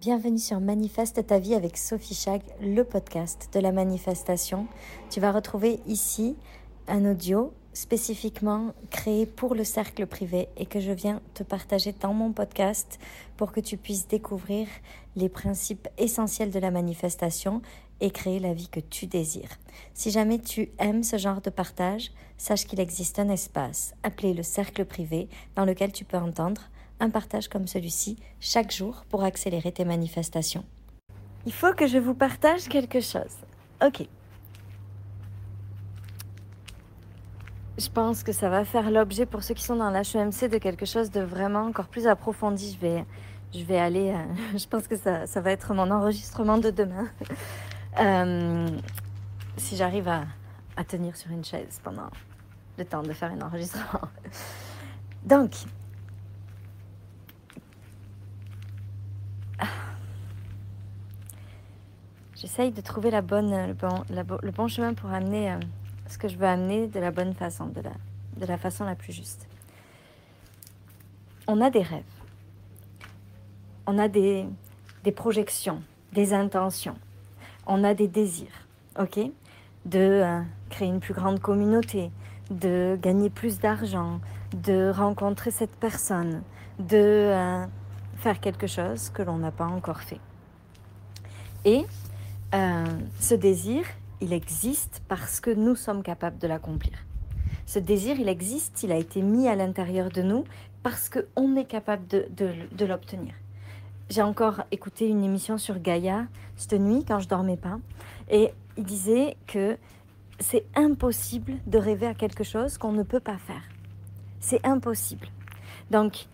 Bienvenue sur Manifeste ta vie avec Sophie Chag, le podcast de la manifestation. Tu vas retrouver ici un audio spécifiquement créé pour le cercle privé et que je viens te partager dans mon podcast pour que tu puisses découvrir les principes essentiels de la manifestation et créer la vie que tu désires. Si jamais tu aimes ce genre de partage, sache qu'il existe un espace appelé le cercle privé dans lequel tu peux entendre un partage comme celui-ci chaque jour pour accélérer tes manifestations. Il faut que je vous partage quelque chose. Ok. Je pense que ça va faire l'objet pour ceux qui sont dans l'HEMC de quelque chose de vraiment encore plus approfondi. Je vais, je vais aller, euh, je pense que ça, ça, va être mon enregistrement de demain. euh, si j'arrive à, à tenir sur une chaise pendant le temps de faire un enregistrement. Donc, J'essaye de trouver la bonne, le, bon, le bon chemin pour amener euh, ce que je veux amener de la bonne façon, de la, de la façon la plus juste. On a des rêves, on a des, des projections, des intentions, on a des désirs, ok? De euh, créer une plus grande communauté, de gagner plus d'argent, de rencontrer cette personne, de euh, faire quelque chose que l'on n'a pas encore fait. Et euh, ce désir, il existe parce que nous sommes capables de l'accomplir. Ce désir, il existe, il a été mis à l'intérieur de nous parce qu'on est capable de, l'obtenir. J'ai encore écouté une émission sur Gaïa cette nuit quand je dormais pas et il disait que c'est impossible de rêver à quelque chose qu'on ne peut pas faire. C'est impossible. Donc,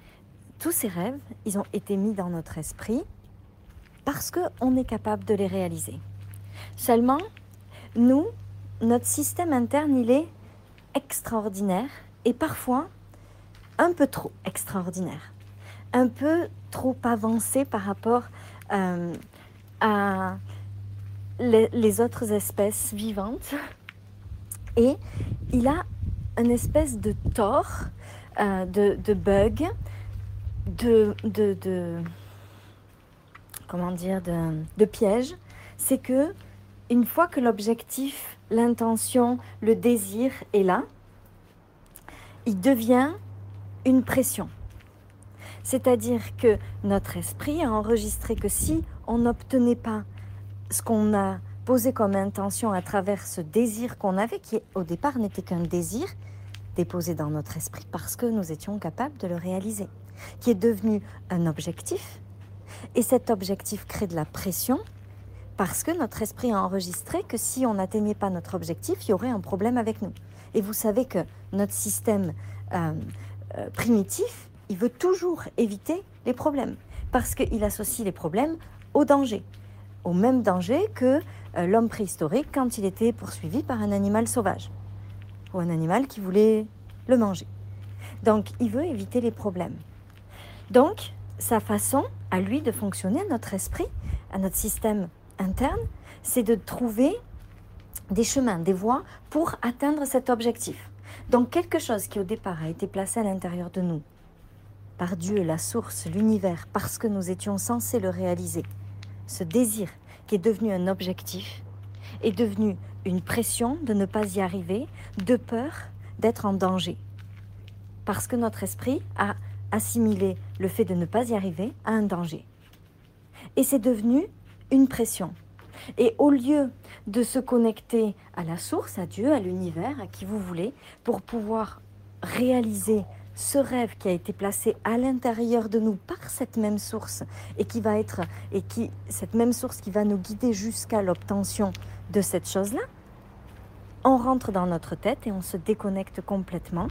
tous ces rêves, ils ont été mis dans notre esprit parce qu'on est capable de les réaliser. Seulement, nous, notre système interne, il est extraordinaire et parfois un peu trop extraordinaire, un peu trop avancé par rapport euh, à les, autres espèces vivantes. Et il a une espèce de tort, euh, de, de, bug, de, de, de comment dire, de, piège, c'est que une fois que l'objectif, l'intention, le désir est là, il devient une pression. C'est-à-dire que notre esprit a enregistré que si on n'obtenait pas ce qu'on a posé comme intention à travers ce désir qu'on avait, qui au départ n'était qu'un désir déposé dans notre esprit parce que nous étions capables de le réaliser, qui est devenu un objectif, et cet objectif crée de la pression parce que notre esprit a enregistré que si on n'atteignait pas notre objectif, il y aurait un problème avec nous. Et vous savez que notre système euh, euh, primitif, il veut toujours éviter les problèmes, parce qu'il associe les problèmes au danger, au même danger que euh, l'homme préhistorique quand il était poursuivi par un animal sauvage, ou un animal qui voulait le manger. Donc, il veut éviter les problèmes. Donc, sa façon à lui de fonctionner, à notre esprit, à notre système interne, c'est de trouver des chemins, des voies pour atteindre cet objectif. Donc quelque chose qui au départ a été placé à l'intérieur de nous, par Dieu, la source, l'univers, parce que nous étions censés le réaliser, ce désir qui est devenu un objectif, est devenu une pression de ne pas y arriver, de peur d'être en danger. Parce que notre esprit a assimilé le fait de ne pas y arriver à un danger. Et c'est devenu une pression. Et au lieu de se connecter à la source, à Dieu, à l'univers, à qui vous voulez, pour pouvoir réaliser ce rêve qui a été placé à l'intérieur de nous par cette même source et qui va être et qui cette même source qui va nous guider jusqu'à l'obtention de cette chose-là, on rentre dans notre tête et on se déconnecte complètement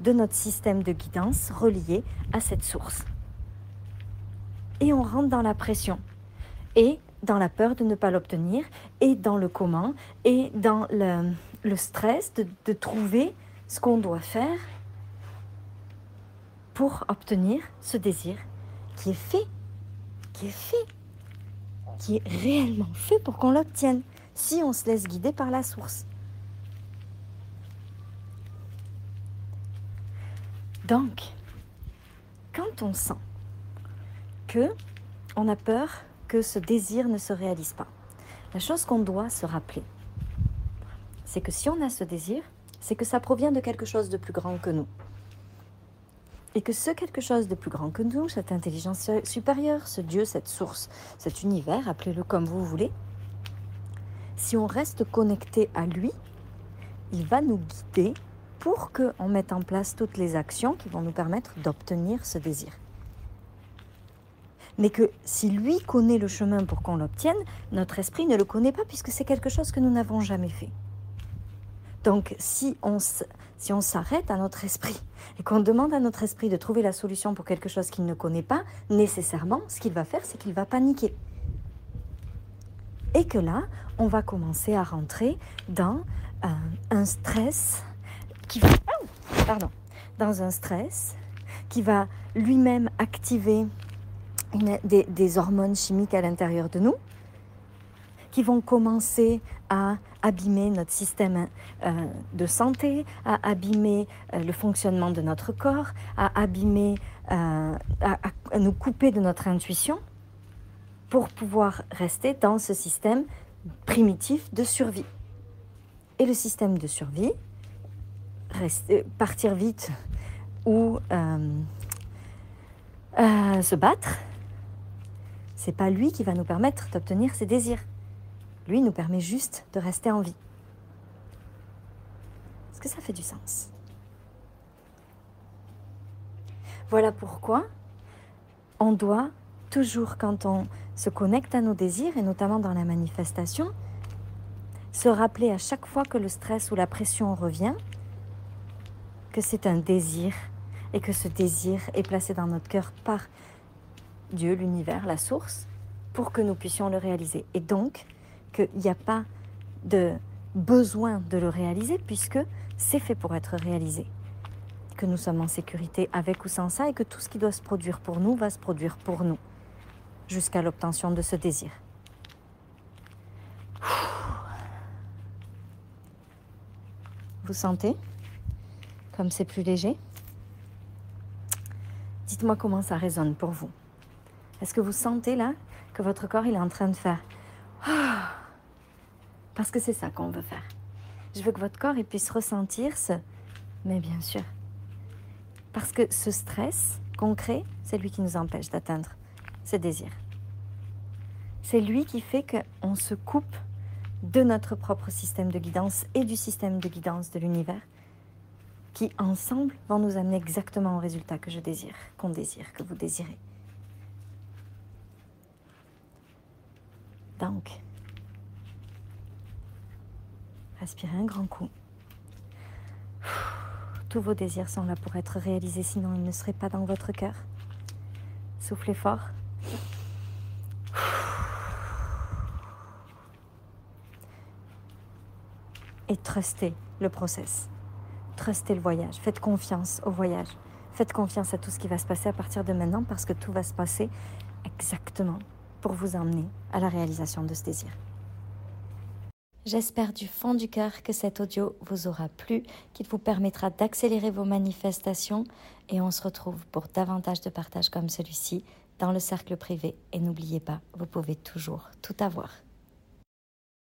de notre système de guidance relié à cette source. Et on rentre dans la pression. Et dans la peur de ne pas l'obtenir, et dans le comment, et dans le, stress de, de trouver ce qu'on doit faire pour obtenir ce désir qui est fait, qui est fait, qui est réellement fait pour qu'on l'obtienne, si on se laisse guider par la source. Donc, quand on sent que on a peur que ce désir ne se réalise pas. La chose qu'on doit se rappeler, c'est que si on a ce désir, c'est que ça provient de quelque chose de plus grand que nous. Et que ce quelque chose de plus grand que nous, cette intelligence supérieure, ce Dieu, cette source, cet univers, appelez-le comme vous voulez, si on reste connecté à lui, il va nous guider pour qu'on mette en place toutes les actions qui vont nous permettre d'obtenir ce désir. Mais que si lui connaît le chemin pour qu'on l'obtienne, notre esprit ne le connaît pas puisque c'est quelque chose que nous n'avons jamais fait. Donc si on, s'arrête à notre esprit et qu'on demande à notre esprit de trouver la solution pour quelque chose qu'il ne connaît pas, nécessairement, ce qu'il va faire, c'est qu'il va paniquer. Et que là, on va commencer à rentrer dans euh, un stress qui va, pardon, dans un stress qui va lui-même activer des, hormones chimiques à l'intérieur de nous, qui vont commencer à abîmer notre système euh, de santé, à abîmer euh, le fonctionnement de notre corps, à abîmer, à, nous couper de notre intuition pour pouvoir rester dans ce système primitif de survie. Et le système de survie, rester, partir vite ou euh, euh, se battre, c'est pas lui qui va nous permettre d'obtenir ses désirs. Lui nous permet juste de rester en vie. Est-ce que ça fait du sens? Voilà pourquoi on doit toujours, quand on se connecte à nos désirs, et notamment dans la manifestation, se rappeler à chaque fois que le stress ou la pression revient, que c'est un désir et que ce désir est placé dans notre cœur par Dieu, l'univers, la source, pour que nous puissions le réaliser. Et donc, qu'il n'y a pas de besoin de le réaliser puisque c'est fait pour être réalisé. Que nous sommes en sécurité avec ou sans ça et que tout ce qui doit se produire pour nous va se produire pour nous jusqu'à l'obtention de ce désir. Vous sentez? Comme c'est plus léger Dites-moi comment ça résonne pour vous. Est-ce que vous sentez là que votre corps il est en train de faire Parce que c'est ça qu'on veut faire. Je veux que votre corps il puisse ressentir ce mais bien sûr. Parce que ce stress concret, c'est lui qui nous empêche d'atteindre ce désir. C'est lui qui fait qu'on se coupe de notre propre système de guidance et du système de guidance de l'univers qui ensemble vont nous amener exactement au résultat que je désire, qu'on désire, que vous désirez. Donc, respirez un grand coup. Tous vos désirs sont là pour être réalisés, sinon ils ne seraient pas dans votre cœur. Soufflez fort. Et trustez le process. Trustez le voyage. Faites confiance au voyage. Faites confiance à tout ce qui va se passer à partir de maintenant parce que tout va se passer exactement pour vous emmener à la réalisation de ce désir. J'espère du fond du cœur que cet audio vous aura plu, qu'il vous permettra d'accélérer vos manifestations et on se retrouve pour davantage de partages comme celui-ci dans le cercle privé. Et n'oubliez pas, vous pouvez toujours tout avoir.